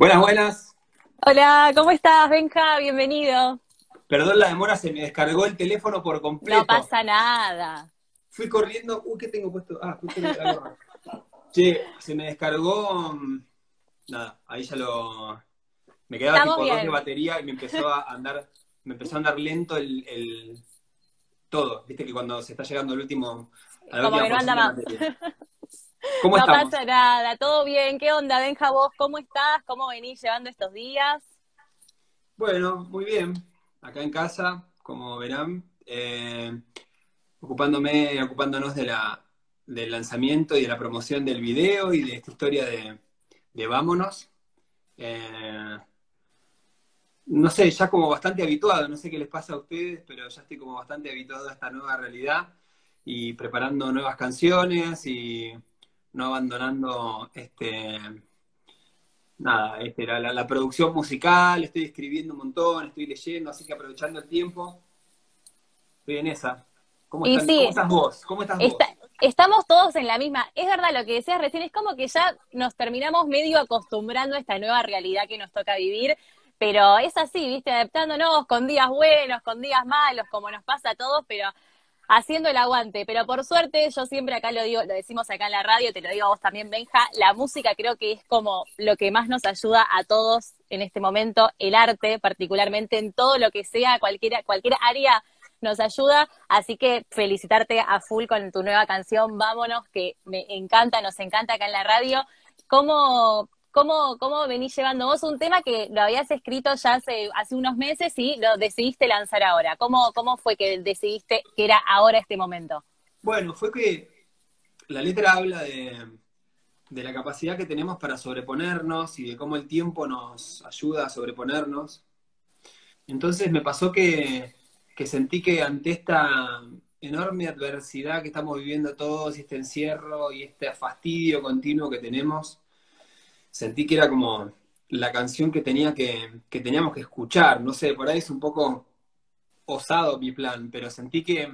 Buenas, buenas. Hola, ¿cómo estás, Benja? Bienvenido. Perdón la demora, se me descargó el teléfono por completo. No pasa nada. Fui corriendo. Uy, ¿qué tengo puesto? Ah, justo gorra. Che, se me descargó. mm, Nada, ahí ya lo. Me quedaba Estamos tipo dos de bien. batería y me empezó a andar. Me empezó a andar lento el. el- todo. Viste que cuando se está llegando al último. a la Como que no anda más. ¿Cómo no estamos? pasa nada, todo bien. ¿Qué onda, Benja? ¿Vos cómo estás? ¿Cómo venís llevando estos días? Bueno, muy bien. Acá en casa, como verán, eh, ocupándome, ocupándonos de la, del lanzamiento y de la promoción del video y de esta historia de, de Vámonos. Eh, no sé, ya como bastante habituado, no sé qué les pasa a ustedes, pero ya estoy como bastante habituado a esta nueva realidad y preparando nuevas canciones y no abandonando este, nada, este, la, la- la producción musical, estoy escribiendo un montón, estoy leyendo, así que aprovechando el tiempo, estoy en esa. ¿Cómo, están- sí. ¿cómo estás vos? ¿Cómo estás vos? Estamos todos en la misma. Es verdad lo que decías recién, es como que ya nos terminamos medio acostumbrando a esta nueva realidad que nos toca vivir, pero es así, ¿viste? Adaptándonos con días buenos, con días malos, como nos pasa a todos, pero haciendo el aguante. Pero por suerte, yo siempre acá lo digo, lo decimos acá en la radio, te lo digo a vos también, Benja, la música creo que es como lo que más nos ayuda a todos en este momento, el arte particularmente en todo lo que sea, cualquiera, cualquier área nos ayuda, así que felicitarte a full con tu nueva canción, Vámonos, que me encanta, nos encanta acá en la radio. ¿Cómo, cómo, cómo venís llevando vos un tema que lo habías escrito ya hace, unos meses y lo decidiste lanzar ahora? ¿Cómo, ¿Cómo fue que decidiste que era ahora este momento? Bueno, fue que la letra habla de, de la capacidad que tenemos para sobreponernos y de cómo el tiempo nos ayuda a sobreponernos. Entonces me pasó que, que sentí que ante esta enorme adversidad que estamos viviendo todos, y este encierro y este fastidio continuo que tenemos, sentí que era como la canción que, tenía que, que teníamos que escuchar. No sé, por ahí es un poco osado mi plan, pero sentí que,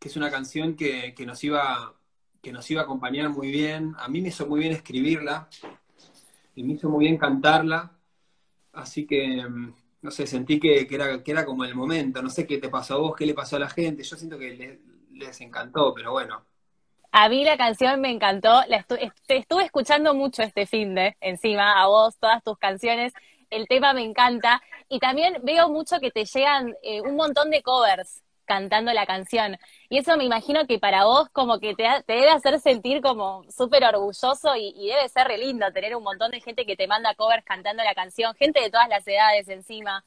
es una canción que, nos iba, que nos iba a acompañar muy bien. A mí me hizo muy bien escribirla y me hizo muy bien cantarla. Así que, mm, no sé, sentí que, era, que era como el momento. No sé qué te pasó a vos, qué le pasó a la gente. Yo siento que le- les encantó, pero bueno. A mí la canción me encantó, la estu- te estuve escuchando mucho este fin de encima, a vos, todas tus canciones, el tema me encanta y también veo mucho que te llegan eh, un montón de covers cantando la canción y eso me imagino que para vos como que te, debe hacer sentir como súper orgulloso y, y debe ser re lindo tener un montón de gente que te manda covers cantando la canción, gente de todas las edades encima.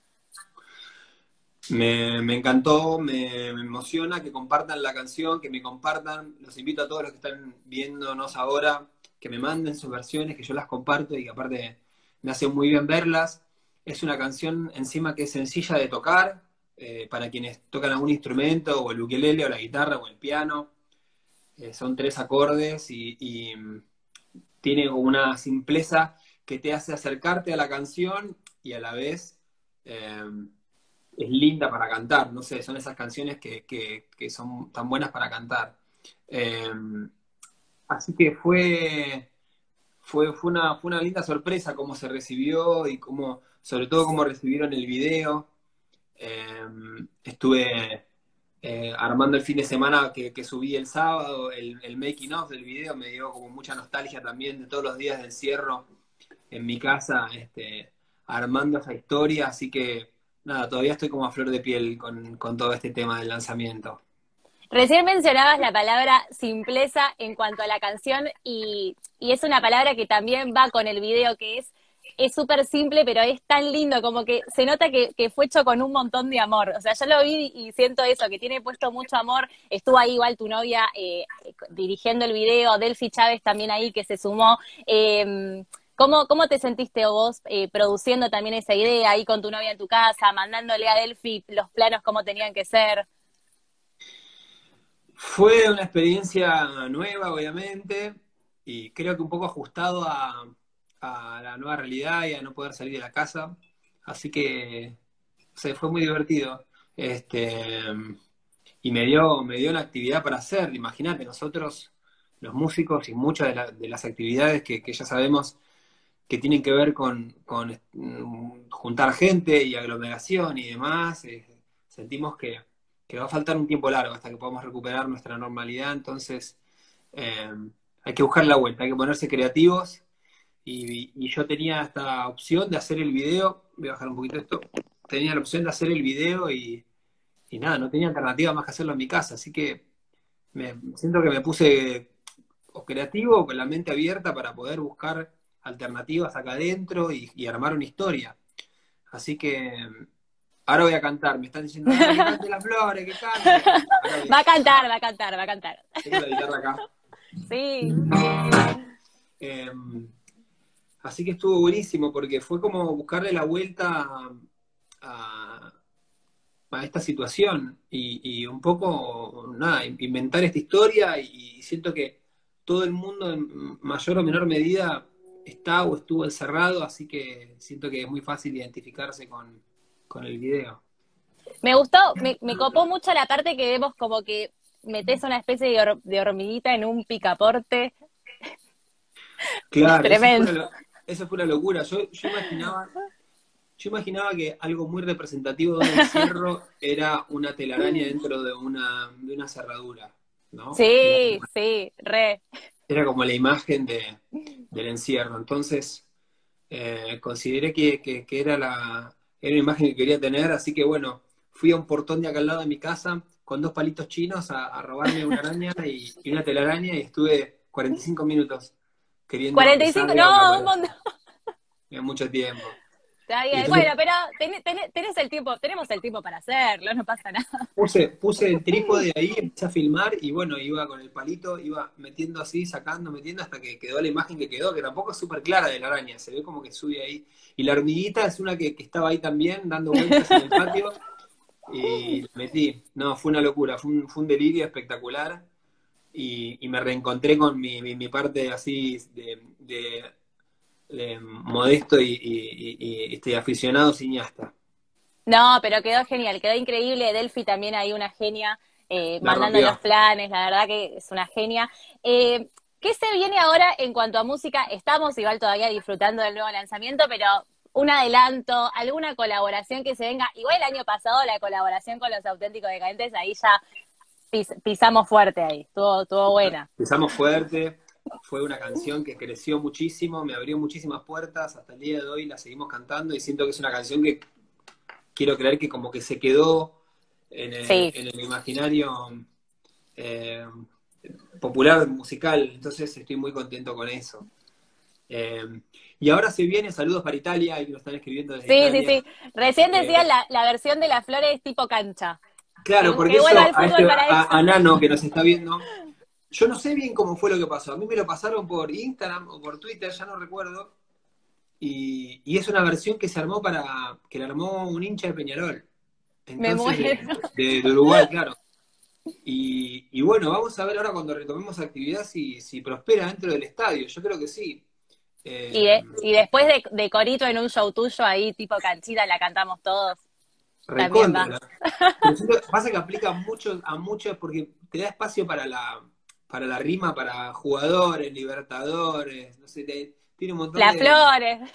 Me, encantó, me, emociona que compartan la canción, que me compartan. Los invito a todos los que están viéndonos ahora, que me manden sus versiones, que yo las comparto y que aparte me hace muy bien verlas. Es una canción encima que es sencilla de tocar, eh, para quienes tocan algún instrumento, o el ukelele, o la guitarra, o el piano. Eh, son tres acordes y, mm, tiene una simpleza que te hace acercarte a la canción y a la vez... eh, es linda para cantar, no sé, son esas canciones que, que- son tan buenas para cantar. Eh, así que fue, fue, fue, una, fue una linda sorpresa cómo se recibió y cómo, sobre todo cómo recibieron el video. Eh, estuve eh, armando el fin de semana que, que subí el sábado, el, el making of del video me dio como mucha nostalgia también de todos los días de encierro en mi casa, este, armando esa historia, así que nada, todavía estoy como a flor de piel con, con todo este tema del lanzamiento. Recién mencionabas la palabra simpleza en cuanto a la canción y, y es una palabra que también va con el video, que es es súper simple, pero es tan lindo, como que se nota que, que fue hecho con un montón de amor. O sea, yo lo vi y siento eso, que tiene puesto mucho amor. Estuvo ahí igual tu novia eh, dirigiendo el video, Delphi Chávez también ahí que se sumó. Eh, ¿Cómo, ¿Cómo te sentiste vos eh, produciendo también esa idea ahí con tu novia en tu casa, mandándole a Delphi los planos como tenían que ser? Fue una experiencia nueva, obviamente, y creo que un poco ajustado a, la nueva realidad y a no poder salir de la casa. Así que o sea, fue muy divertido. Este, y me dio, me dio una actividad para hacer. Imagínate, nosotros, los músicos, y muchas de, la- de las actividades que ya sabemos que tienen que ver con, con mm, juntar gente y aglomeración y demás, eh, sentimos que, que, va a faltar un tiempo largo hasta que podamos recuperar nuestra normalidad, entonces eh, hay que buscar la vuelta, hay que ponerse creativos y, yo tenía esta opción de hacer el video, voy a bajar un poquito esto, tenía la opción de hacer el video y, y nada, no tenía alternativa más que hacerlo en mi casa, así que me siento que me puse creativo con la mente abierta para poder buscar alternativas acá adentro y, armar una historia. Así que ahora voy a cantar, me están diciendo, que cante las flores, que cante. Va a cantar, va a cantar, va a cantar. Tengo la guitarra acá. Sí. Em, así que estuvo buenísimo porque fue como buscarle la vuelta a, a esta situación y, un poco, nada, inventar esta historia y siento que todo el mundo en mayor o menor medida está o estuvo encerrado, así que siento que es muy fácil identificarse con, el video. Me gustó, me, copó mucho la parte que vemos como que metes una especie de, hormiguita en un picaporte. Claro, Tremendo. Eso, fue una, locura. Yo, imaginaba, yo imaginaba que algo muy representativo de un encierro era una telaraña dentro de una, de una cerradura. Sí, sí, re. Era como la imagen de, del encierro. Entonces, eh, consideré que, era, la, era una imagen que quería tener, así que bueno, fui a un portón de acá al lado de mi casa con dos palitos chinos a, robarme una araña y, una telaraña y estuve 45 minutos queriendo... 45, no, un montón. mucho tiempo. Bueno, pero tenés, el tiempo, tenemos el tiempo para hacerlo, no pasa nada. Puse, puse el trípode ahí, empecé a filmar y bueno, iba con el palito, iba metiendo así, sacando, metiendo hasta que quedó la imagen que quedó, que tampoco es súper clara de la araña, se ve como que sube ahí. Y la hormiguita es una que, estaba ahí también, dando vueltas en el patio, y la metí. No, fue una locura, fue un, delirio espectacular. Y, me reencontré con mi, mi, parte así de eh, modesto y, este, aficionado cineasta. No, pero quedó genial, quedó increíble. Delphi también hay una genia eh, mandando los planes, la verdad que es una genia. Eh, ¿Qué se viene ahora en cuanto a música? Estamos igual todavía disfrutando del nuevo lanzamiento, pero un adelanto, alguna colaboración que se venga. Igual el año pasado la colaboración con los auténticos decadentes, ahí ya pisamos fuerte ahí, estuvo, estuvo buena. Pisamos fuerte, fue una canción que creció muchísimo, me abrió muchísimas puertas, hasta el día de hoy la seguimos cantando y siento que es una canción que quiero creer que como que se quedó en el, imaginario eh, popular musical, entonces estoy muy contento con eso. Eh, y ahora se viene, saludos para Italia, y lo están escribiendo desde Sí, sí, sí. Recién decía eh, la, versión de las flores tipo cancha. Claro, porque eso, a, este, a, Nano que nos está viendo, yo no sé bien cómo fue lo que pasó. A mí me lo pasaron por Instagram o por Twitter, ya no recuerdo. Y, es una versión que se armó para. que la armó un hincha de Peñarol. Entonces, de, Uruguay, claro. Y, bueno, vamos a ver ahora cuando retomemos actividad si, si prospera dentro del estadio. Yo creo que sí. Eh, y, después de, Corito en un show tuyo ahí, tipo canchita, la cantamos todos. También va. Pasa que aplica mucho a muchos porque te da espacio para la para la rima para jugadores, libertadores, no sé, tiene un montón Las flores.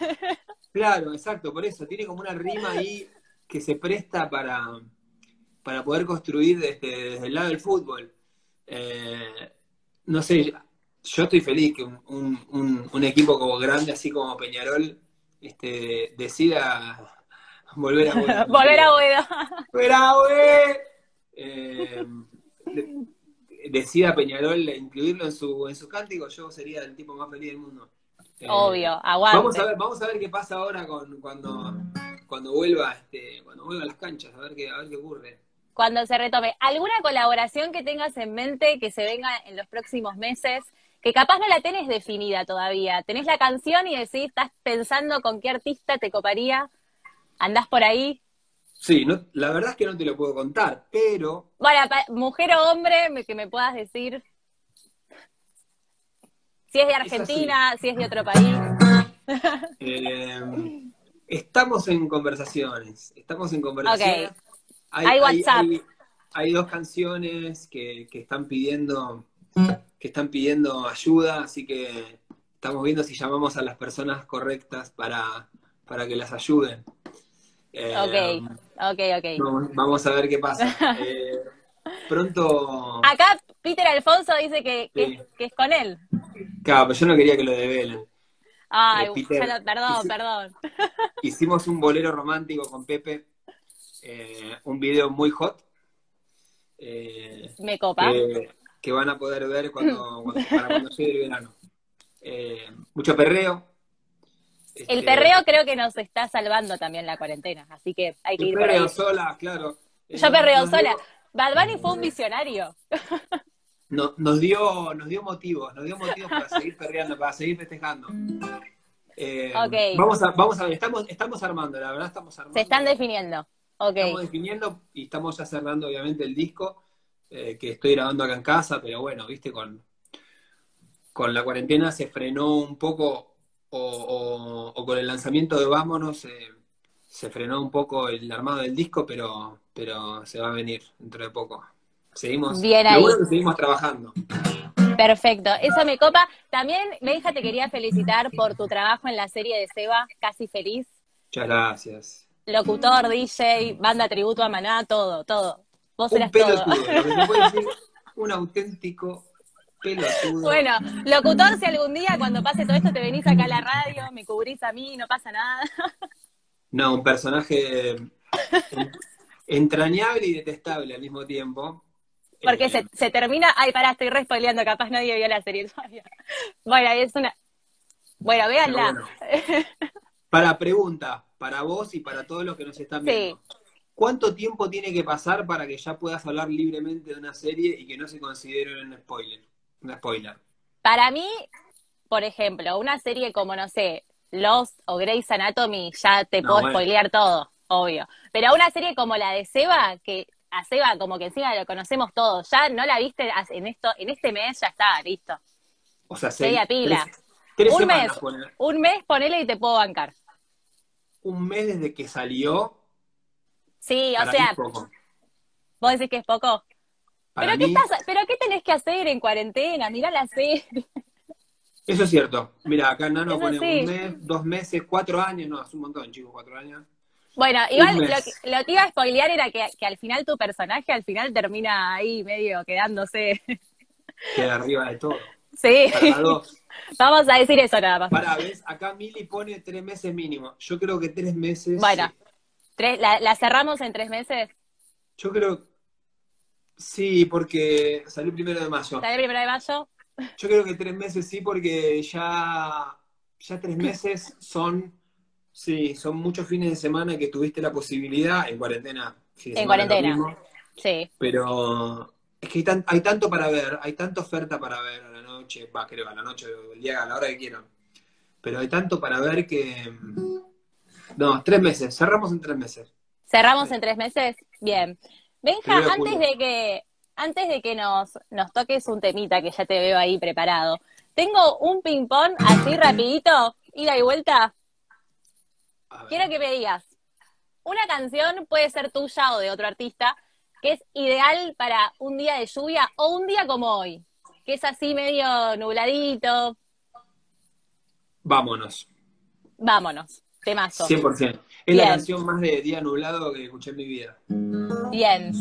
Claro, exacto, por eso, tiene como una rima ahí que se presta para, para poder construir desde, el lado del fútbol. Eh, no sé, yo estoy feliz que un, un, equipo como grande, así como Peñarol, este, decida volver a volver a. Volver a eh, decida Peñarol incluirlo en su, en su cántico, yo sería el tipo más feliz del mundo. Eh, Obvio, aguante. Vamos a ver, vamos a ver qué pasa ahora con cuando, cuando vuelva, este, cuando vuelva a las canchas, a ver qué, a ver qué ocurre. Cuando se retome. ¿Alguna colaboración que tengas en mente que se venga en los próximos meses? Que capaz no la tenés definida todavía. Tenés la canción y decís, estás pensando con qué artista te coparía. ¿Andás por ahí? Sí, no, la verdad es que no te lo puedo contar, pero... Bueno, mujer o hombre, que me puedas decir si es de Argentina, si es de otro país. Eh, estamos en conversaciones, estamos en conversaciones. Hay, WhatsApp. Hay, dos canciones que, están pidiendo que están pidiendo ayuda, así que estamos viendo si llamamos a las personas correctas para, para que las ayuden. Eh, ok, ok, ok. Vamos, a ver qué pasa. Eh, pronto. Acá Peter Alfonso dice que, es con él. Claro, pero yo no quería que lo develen. Ay, eh, perdón, perdón. Hicimos un bolero romántico con Pepe, un video muy hot. Me copa. Que, van a poder ver cuando, para cuando llegue el verano. mucho perreo, el este, perreo creo que nos está salvando también la cuarentena, así que hay que ir por ahí. sola, claro. Yo perreo sola. Bad Bunny fue un visionario. No, nos dio, nos dio motivos, nos dio motivos para seguir perreando, para seguir festejando. Eh, vamos a, vamos a ver, estamos, estamos armando, la verdad estamos armando. Se están definiendo. Okay. Estamos definiendo y estamos ya cerrando obviamente el disco eh, que estoy grabando acá en casa, pero bueno, viste, con, con la cuarentena se frenó un poco o, con el lanzamiento de Vámonos eh, se frenó un poco el armado del disco, pero, pero se va a venir dentro de poco. Seguimos, Bien ahí. seguimos trabajando. Perfecto, eso me copa. También, Benja, te quería felicitar por tu trabajo en la serie de Seba, Casi Feliz. Muchas gracias. Locutor, DJ, banda tributo a Maná, todo, todo. Vos eras todo. un auténtico bueno, locutor, si algún día cuando pase todo esto te venís acá a la radio, me cubrís a mí, no pasa nada. No, un personaje entrañable y detestable al mismo tiempo. Porque se, eh, termina. Ay, pará, estoy re capaz nadie vio la serie todavía. Bueno, es una. Bueno, véanla. Para pregunta, para vos y para todos los que nos están viendo. ¿Cuánto tiempo tiene que pasar para que ya puedas hablar libremente de una serie y que no se considere un spoiler? Un spoiler. Para mí, por ejemplo, una serie como, no sé, Lost o Grey's Anatomy, ya te puedo spoilear todo, obvio. Pero una serie como la de Seba, que a Seba como que encima lo conocemos todos, ya no la viste en esto, en este mes ya está, listo. O sea, seis, pila. un mes, un mes ponele y te puedo bancar. Un mes desde que salió. Sí, o sea, ¿vos decís que es poco? ¿Pero, qué ¿Pero qué tenés que hacer en cuarentena? Mirá la serie. Eso es cierto. Mira, acá Nano pone un mes, dos meses, cuatro años. No, es un montón, chicos, cuatro años. Bueno, igual lo que, lo que, iba a spoilear era que, al final tu personaje al final termina ahí medio quedándose. Queda arriba de todo. Sí. Vamos a decir eso nada más. Para, ¿ves? Acá Mili pone tres meses mínimo. Yo creo que tres meses. Bueno, tres, la, la cerramos en tres meses. Yo creo Sí, porque salió primero de mayo. ¿Salió primero de mayo? Yo creo que tres meses sí, porque ya, ya tres meses son, sí, son muchos fines de semana que tuviste la posibilidad, en cuarentena. en cuarentena, sí. Pero es que hay, hay, tanto para ver, hay tanta oferta para ver a la noche, va, creo, a la noche, el día, a la hora que quieran. Pero hay tanto para ver que... No, tres meses, cerramos en tres meses. ¿Cerramos en tres meses? Bien. Benja, antes de que, antes de que nos, nos toques un temita que ya te veo ahí preparado, tengo un ping-pong así rapidito, ida y vuelta. Quiero que me digas, una canción puede ser tuya o de otro artista, que es ideal para un día de lluvia o un día como hoy, que es así medio nubladito. Vámonos. Vámonos, temazo. 100%. Es la canción más de día nublado que escuché en mi vida. Bien.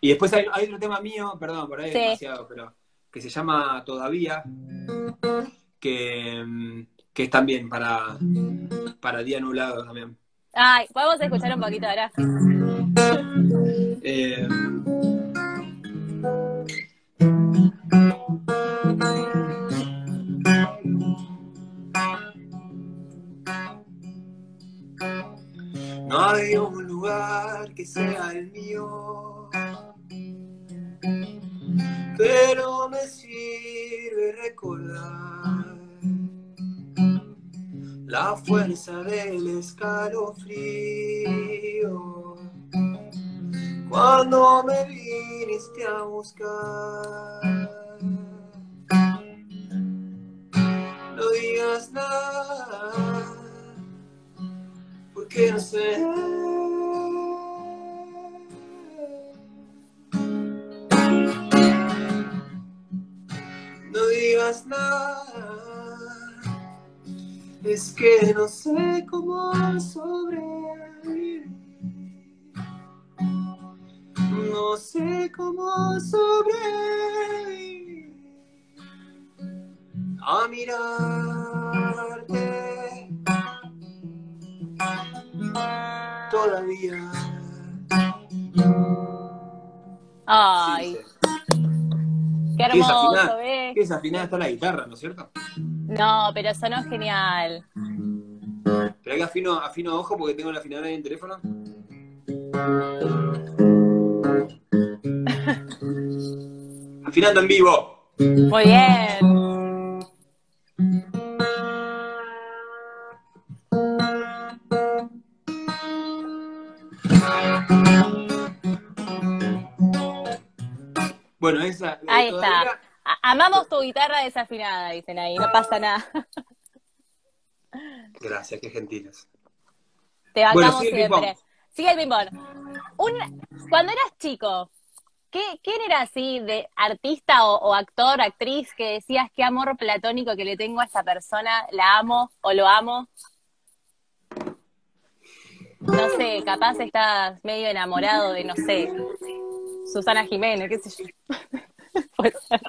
Y después hay, otro tema mío, perdón, por ahí es demasiado, pero que se llama Todavía, que, que es también para, para día nublado también. Ay, podemos escuchar un poquito ahora. Eh, No hay un lugar que sea el mío, pero me sirve recordar la fuerza del escalofrío cuando me viniste a buscar. No digas nada que no sé. No digas nada, Es que no sé cómo sobrevivir. No sé cómo sobrevivir. A mirarte. Todavía. Ay, qué Qué hermoso, desafinada, ¿ves? qué desafinada está la guitarra, ¿no es cierto? No, pero sonó genial. Pero que afino, afino ojo porque tengo la afinadora en el teléfono. Afinando en vivo. Muy bien. Ahí todavía- está. Amamos tu guitarra desafinada, dicen ahí, no pasa nada. Gracias, qué gentiles. Te Bueno, bancamos sigue el siempre. Sigue el. Un- Cuando eras chico, ¿qué, ¿quién era así de artista o, o actor, actriz que decías qué amor platónico que le tengo a esta persona, la amo o lo amo? No sé, capaz estás medio enamorado de, no sé, Susana Jiménez, qué sé yo. Puede ser.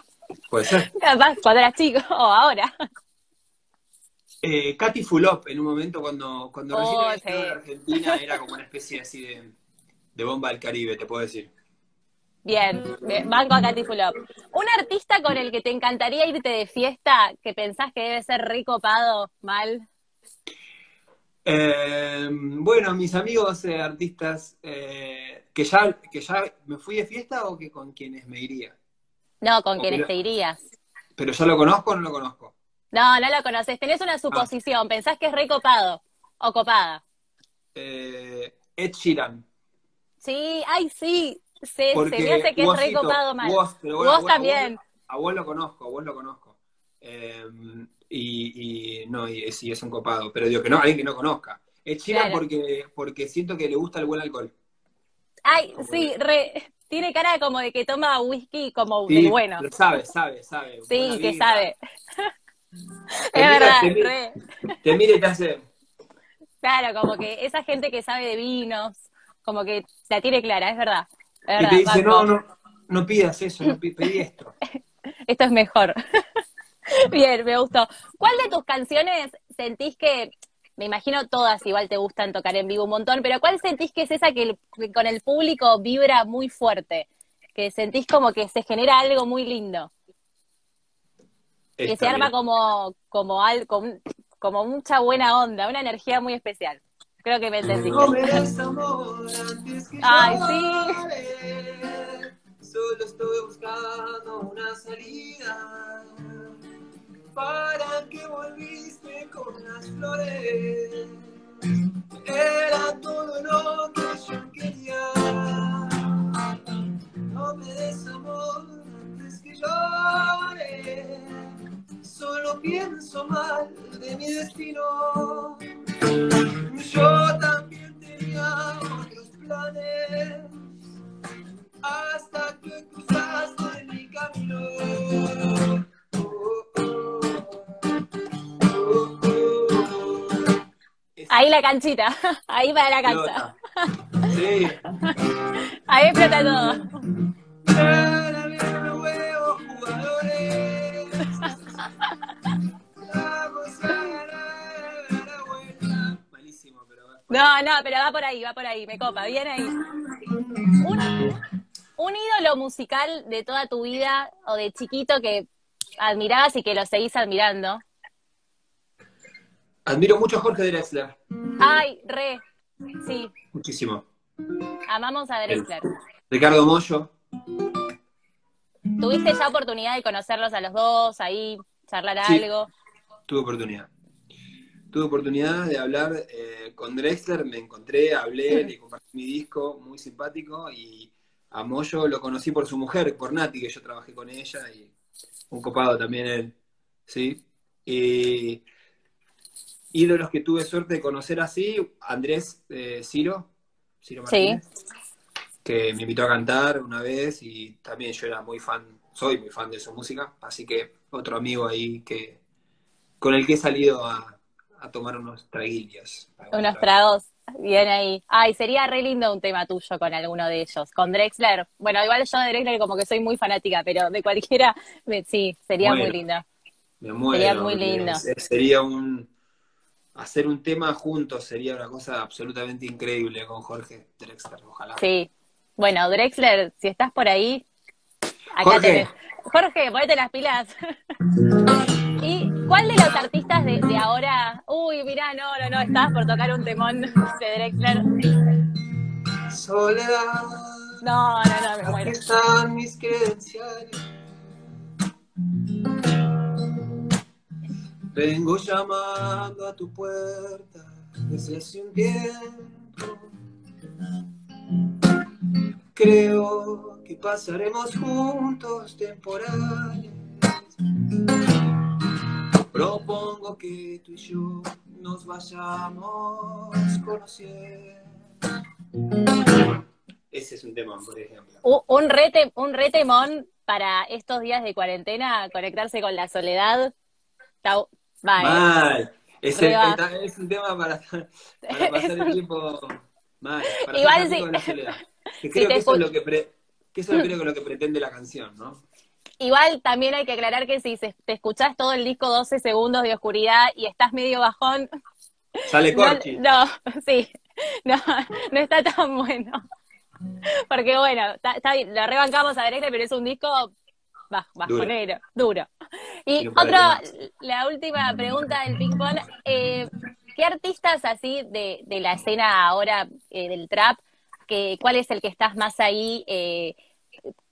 Puede ser. Capaz cuando eras chico o ahora. Eh, Katy Fulop, en un momento cuando, cuando recién Oh, estado sí. en Argentina, era como una especie así de, de bomba del Caribe, te puedo decir. Bien, bien, banco a Katy Fulop. Un artista con el que te encantaría irte de fiesta, que pensás que debe ser recopado, mal. Eh, bueno, mis amigos eh, artistas, eh, que, ya, que ya me fui de fiesta o que con quienes me iría. No, con quienes te irías. ¿Pero ya lo conozco o no lo conozco? No, no lo conoces. Tenés una suposición. Pensás que es recopado o copada. Eh, Ed Sheeran. Sí, ay, sí. Se, Porque se me hace que es recopado mal. vos, pero Vos bueno, a vos- también. A vos, lo conozco, a vos lo conozco. Eh, y, y no, y sí, es un copado. Pero digo que no, alguien que no conozca. Ed Sheeran Claro. porque, porque siento que le gusta el buen alcohol. Ay, sí, re- tiene cara como de que toma whisky como Sí, del bueno. pero sabe, sabe, sabe. Sí, que vida. sabe. Es verdad, te mira. Te mira y te hace. Claro, como que esa gente que sabe de vinos, como que la tiene clara, es verdad. Es Y verdad, te dice, banco. no, no, no pidas eso, no pedí esto. Esto es mejor. Bien, me gustó. ¿Cuál de tus canciones sentís que, me imagino todas igual te gustan tocar en vivo un montón, pero cuál sentís que es esa que, el- que con el público vibra muy fuerte? Que sentís como que se genera algo muy lindo, que se arma como, como, al- como, como mucha buena onda, una energía muy especial. Creo que me entendiste. No me des amor antes que Ay, llore. Solo estoy buscando una salida. Flores? Era todo lo que yo quería. No me des amor antes que llore. Solo pienso mal de mi destino. La canchita, ahí para la cancha. Sí. Ahí explota todo. Malísimo, pero va. No, no, pero va por ahí, va por ahí, me copa, bien ahí. Un, un ídolo musical de toda tu vida o de chiquito que admirabas y que lo seguís admirando. Admiro mucho a Jorge Drexler. Ay, re, sí, Muchísimo. amamos a Drexler. Ricardo Mollo. ¿Tuviste ya oportunidad de conocerlos a los dos, ahí, charlar Sí. algo? Tuve oportunidad. Tuve oportunidad de hablar eh, con Drexler, me encontré, hablé, le compartí mi disco, muy simpático, y a Moyo lo conocí por su mujer, por Nati, que yo trabajé con ella, y un copado también él, ¿sí? Y ídolos que tuve suerte de conocer así, Andrés eh, Ciro, Ciro Sí. Martínez, que me invitó a cantar una vez, y también yo era muy fan, soy muy fan de su música, así que otro amigo ahí que con el que he salido a, a tomar unos traguillos. Unos tragos, bien ahí. Ay, sería re lindo un tema tuyo con alguno de ellos. Con Drexler, bueno, igual yo de Drexler como que soy muy fanática, pero de cualquiera, sí, sería muy lindo. Me muero, sería muy lindo. Sería un, hacer un tema juntos sería una cosa absolutamente increíble con Jorge Drexler, ojalá. Sí. Bueno, Drexler, si estás por ahí, acá Jorge. tenés. Jorge, ponete las pilas. ¿Y cuál de los artistas de, ahora? Uy, mirá, no, no, no, estabas por tocar un temón de Drexler. Soledad. No, no, no, me muero. Aquí están mis credenciales. Vengo llamando a tu puerta desde hace un tiempo. Creo que pasaremos juntos temporales. Propongo que tú y yo nos vayamos conociendo. Ese es un temón, por ejemplo. Un, rete, un retemón para estos días de cuarentena, conectarse con la soledad. Mal. Es, un tema para, pasar el tiempo mal. Para Igual sí. Con la soledad. creo que eso es lo que, que eso creo que lo que pretende la canción, ¿no? Igual también hay que aclarar que si te escuchás todo el disco 12 segundos de oscuridad y estás medio bajón. Sale corchi. No, sí. No, no está tan bueno. Porque bueno, está, bien, lo rebancamos a Drexler, pero es un disco bajonero, duro. Y otra, la última pregunta del ping pong. Eh, ¿Qué artistas así de, de la escena ahora eh, del trap, que, cuál es el que estás más ahí eh,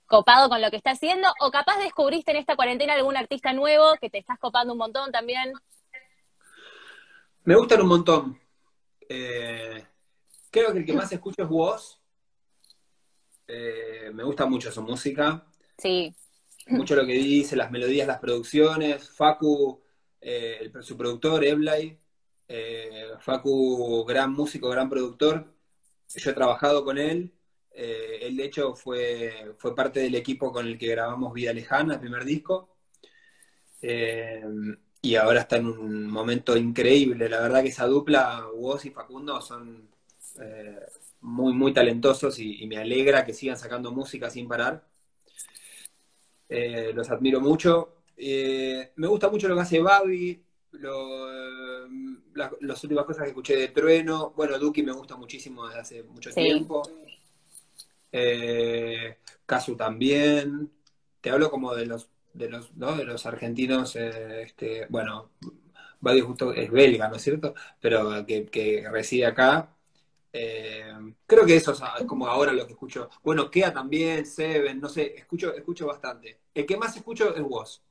copado con lo que está haciendo, o capaz descubriste en esta cuarentena algún artista nuevo que te estás copando un montón también. Me gustan un montón. Eh, creo que el que más escucho es vos. Eh, me gusta mucho su música. Sí. Mucho lo que dice, las melodías, las producciones. Facu, eh, su productor, Eblay. Facu, gran músico, gran productor. Yo he trabajado con él. Eh, él, de hecho, fue, fue parte del equipo con el que grabamos Vida Lejana, el primer disco. Eh, y ahora está en un momento increíble. La verdad que esa dupla, Woz y Facundo, son eh, muy, muy talentosos y, me alegra que sigan sacando música sin parar. Los admiro mucho. me gusta mucho lo que hace Babi, las últimas cosas que escuché de Trueno. Bueno, Duki me gusta muchísimo desde hace mucho tiempo. Eh, Casu también. Te hablo como de los, de los, ¿no? de los argentinos, eh, este, bueno, Badio justo es belga, ¿no es cierto? Pero que, reside acá. Eh, creo que eso es como ahora lo que escucho. Bueno, Kea también, Seven, no sé, escucho, escucho bastante. El que más escucho es vos.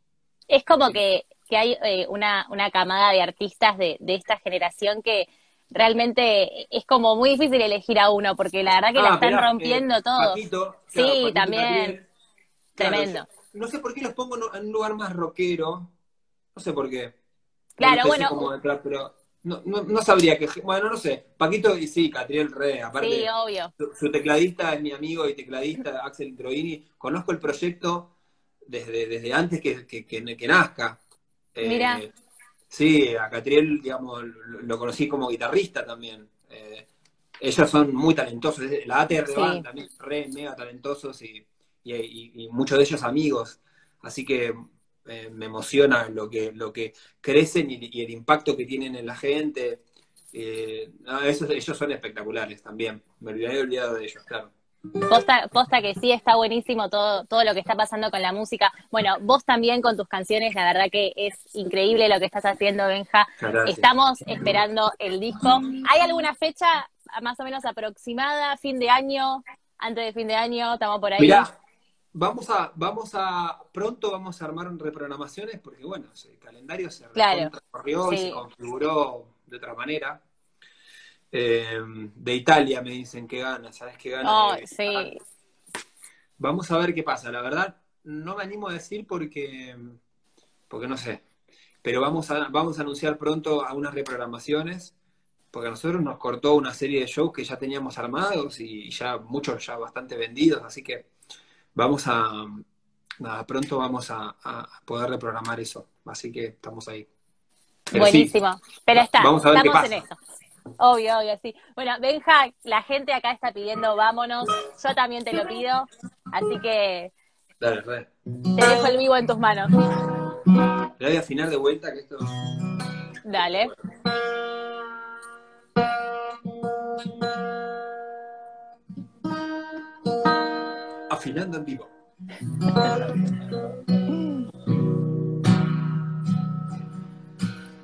Es como que, hay eh, una, una camada de artistas de, de esta generación que, realmente es como muy difícil elegir a uno, porque la verdad que la ah, están rompiendo eh, todos. sí, también. Tremendo. no sé por qué los pongo en un lugar más rockero. No sé por qué. Claro, bueno. pero no, no, sabría que. Bueno, no sé. Paquito y sí, Catriel Re. Aparte, sí, obvio. Su, tecladista es mi amigo y tecladista, Axel Introini. Conozco el proyecto desde, desde antes que, que, que, nazca. Mira. Eh, Sí, a Catriel, digamos, lo conocí como guitarrista también. Eh, ellos son muy talentosos. La ATR Band también, re, mega talentosos y, muchos de ellos amigos. Así que eh, me emociona lo que, lo que crecen y, el impacto que tienen en la gente. Eh, ellos son espectaculares también. Me había olvidado de ellos, claro. Posta, posta que sí, está buenísimo todo, todo lo que está pasando con la música. Bueno, vos también con tus canciones, la verdad que es increíble lo que estás haciendo, Benja. Estamos esperando el disco. ¿Hay alguna fecha más o menos aproximada, fin de año, antes de fin de año? Estamos por ahí. Mirá, vamos a, vamos a, pronto vamos a armar reprogramaciones porque bueno, el calendario se claro, y se configuró de otra manera. Eh, de Italia me dicen que gana, ¿sabes qué gana? sí. Vamos a ver qué pasa. La verdad, no me animo a decir porque, porque no sé. Pero vamos a, vamos a anunciar pronto algunas reprogramaciones, porque a nosotros nos cortó una serie de shows que ya teníamos armados y ya muchos ya bastante vendidos, así que vamos a, nada, pronto vamos a poder reprogramar eso. Así que estamos ahí. Pero sí, Buenísimo. Pero está, Vamos a ver qué estamos en pasa. eso. Obvio, obvio, sí. Bueno, Benja, la gente acá está pidiendo vámonos. Yo también te lo pido. Así que Dale, re. te dejo el vivo en tus manos. Le voy a afinar de vuelta que esto. Dale. Afinando en vivo.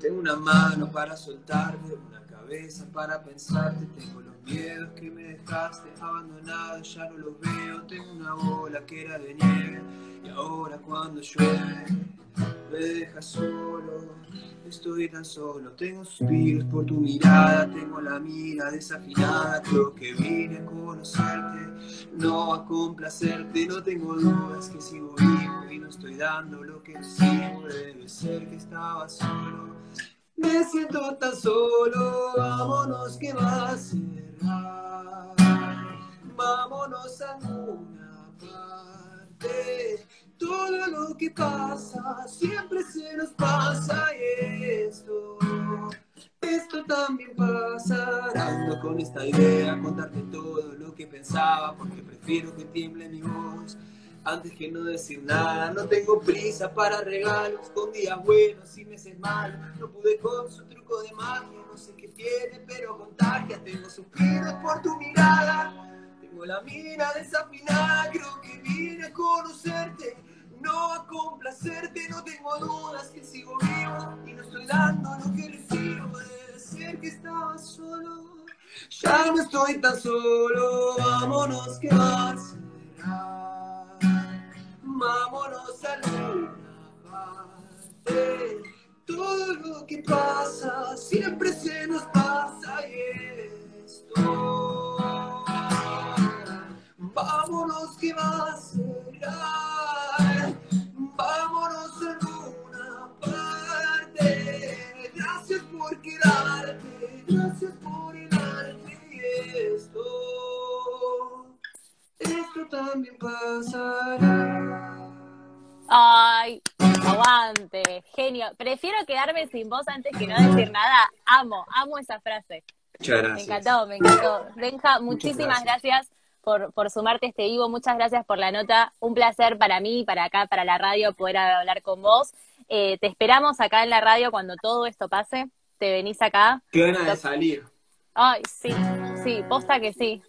Tengo una mano para soltarte, una cabeza para pensarte. Tengo los miedos que me dejaste abandonados, ya no los veo. Tengo una bola que era de nieve y ahora cuando llueve me dejas solo. Estoy tan solo, tengo suspiros por tu mirada, tengo la mira desafinada, creo que vine a conocerte, no a complacerte, no tengo dudas que sigo vivo y no estoy dando lo que recibo, debe ser que estaba solo. Me siento tan solo, vámonos que va a cerrar, vámonos a alguna parte. Todo lo que pasa siempre se nos pasa esto, esto también pasa. Ando con esta idea, contarte todo lo que pensaba, porque prefiero que tiemble mi voz. Antes que no decir nada, no tengo prisa para regalos, con días buenos y meses malos. No pude con su truco de magia, no sé qué tiene, pero contagia. Tengo suspiros por tu mirada, tengo la mira desafinada, creo que vine a conocerte, no a complacerte, no tengo dudas que sigo vivo y no estoy dando lo que recibo, debe ser que estaba solo, ya no estoy tan solo, vámonos que va a cerrar, vámonos a alguna parte, todo lo que pasa siempre se nos pasa y esto. Vámonos que va a cerrar, Sin voz antes que no decir nada. Amo, amo esa frase. Muchas Me gracias. encantó, me encantó. Benja, muchísimas gracias, por, por sumarte a este vivo. Muchas gracias por la nota. Un placer para mí, para acá, para la radio, poder hablar con vos. Eh, te esperamos acá en la radio cuando todo esto pase. Te venís acá. Qué ganas de salir. Ay, sí, sí, posta que sí.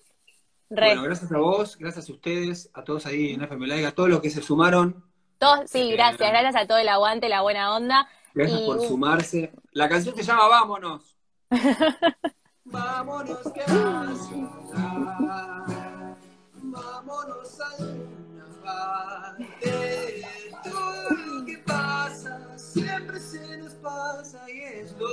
Re. Bueno, gracias a vos, gracias a ustedes, a todos ahí en FM Live, a todos los que se sumaron. Todos, sí, Eh, gracias, gracias a todo el aguante, la buena onda. Gracias Y- por sumarse. La canción se llama Vámonos. Vámonos que va a. Vámonos a una parte. Todo lo que pasa siempre se nos pasa y esto.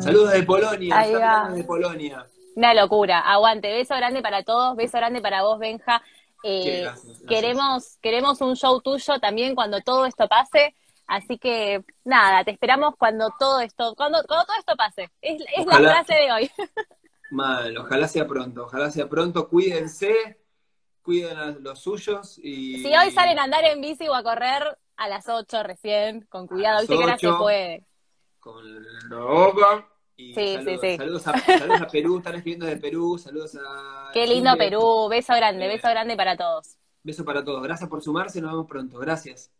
Saludos de Polonia. Ahí va. saludos de Polonia. Una locura, aguante. Beso grande para todos, beso grande para vos, Benja. Eh, Sí, gracias, gracias. Queremos, queremos un show tuyo también cuando todo esto pase. Así que nada, te esperamos cuando todo esto, cuando, cuando todo esto pase. Es, es la frase de hoy. Mal, ojalá sea pronto, ojalá sea pronto. Cuídense, cuiden a los suyos y. Si hoy salen a andar en bici o a correr a las 8 recién, con cuidado, ahora se 8. puede. Con la boca. Y Sí, saludos, sí, sí. Saludos, a, saludos a Perú, están escribiendo de Perú, saludos a. Qué lindo Chile. Perú, beso grande, beso grande para todos. Beso para todos. Gracias por sumarse, nos vemos pronto. Gracias.